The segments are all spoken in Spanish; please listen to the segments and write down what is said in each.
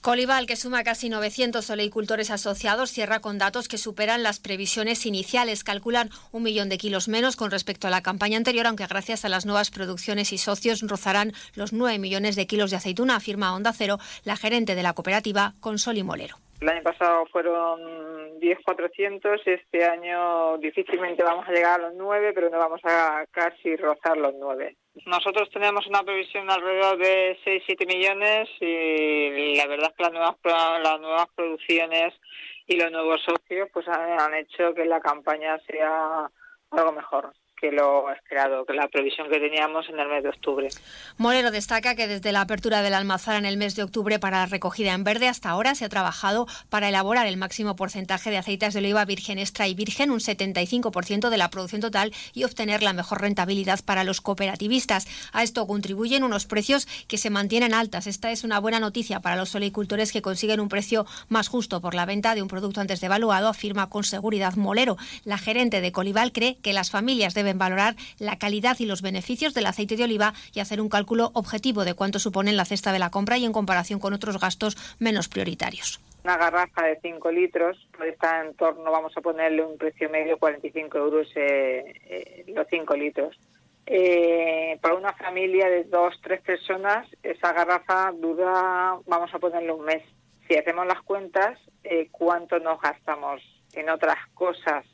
Colival, que suma casi 900 oleicultores asociados, cierra con datos que superan las previsiones iniciales. Calculan un millón de kilos menos con respecto a la campaña anterior, aunque gracias a las nuevas producciones y socios rozarán los 9 millones de kilos de aceituna, afirma Onda Cero, la gerente de la cooperativa Consol y Molero. El año pasado fueron 10.400, este año difícilmente vamos a llegar a los 9, pero no vamos a casi rozar los 9. Nosotros tenemos una previsión alrededor de 6-7 millones y la verdad es que las nuevas, las nuevas producciones y los nuevos socios pues han hecho que la campaña sea algo mejor que lo esperado, que la previsión que teníamos en el mes de octubre. Moreno destaca que desde la apertura del almazara en el mes de octubre para la recogida en verde hasta ahora se ha trabajado para elaborar el máximo porcentaje de aceites de oliva virgen extra y virgen, un 75% de la producción total y obtener la mejor rentabilidad para los cooperativistas. A esto contribuyen unos precios que se mantienen altas. Esta es una buena noticia para los olicultores que consiguen un precio más justo por la venta de un producto antes devaluado, afirma con seguridad Molero. La gerente de Colival cree que las familias deben valorar la calidad y los beneficios del aceite de oliva y hacer un cálculo objetivo de cuánto supone en la cesta de la compra y en comparación con otros gastos menos prioritarios. Una garrafa de 5 litros estar en torno, vamos a ponerle un precio medio, 45 euros eh, eh, los 5 litros. Eh, para una familia de dos, tres personas, esa garrafa dura, vamos a ponerle un mes. Si hacemos las cuentas, eh, ¿cuánto nos gastamos en otras cosas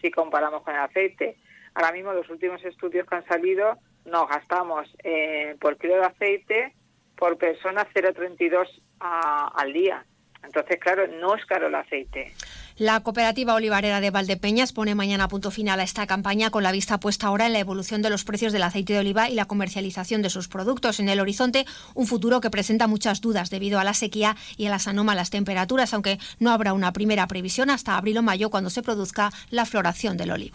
si comparamos con el aceite? Ahora mismo los últimos estudios que han salido nos gastamos eh, por kilo de aceite por persona 0,32 al día. Entonces, claro, no es caro el aceite. La cooperativa olivarera de Valdepeñas pone mañana punto final a esta campaña con la vista puesta ahora en la evolución de los precios del aceite de oliva y la comercialización de sus productos. En el horizonte, un futuro que presenta muchas dudas debido a la sequía y a las anómalas temperaturas, aunque no habrá una primera previsión hasta abril o mayo cuando se produzca la floración del olivo.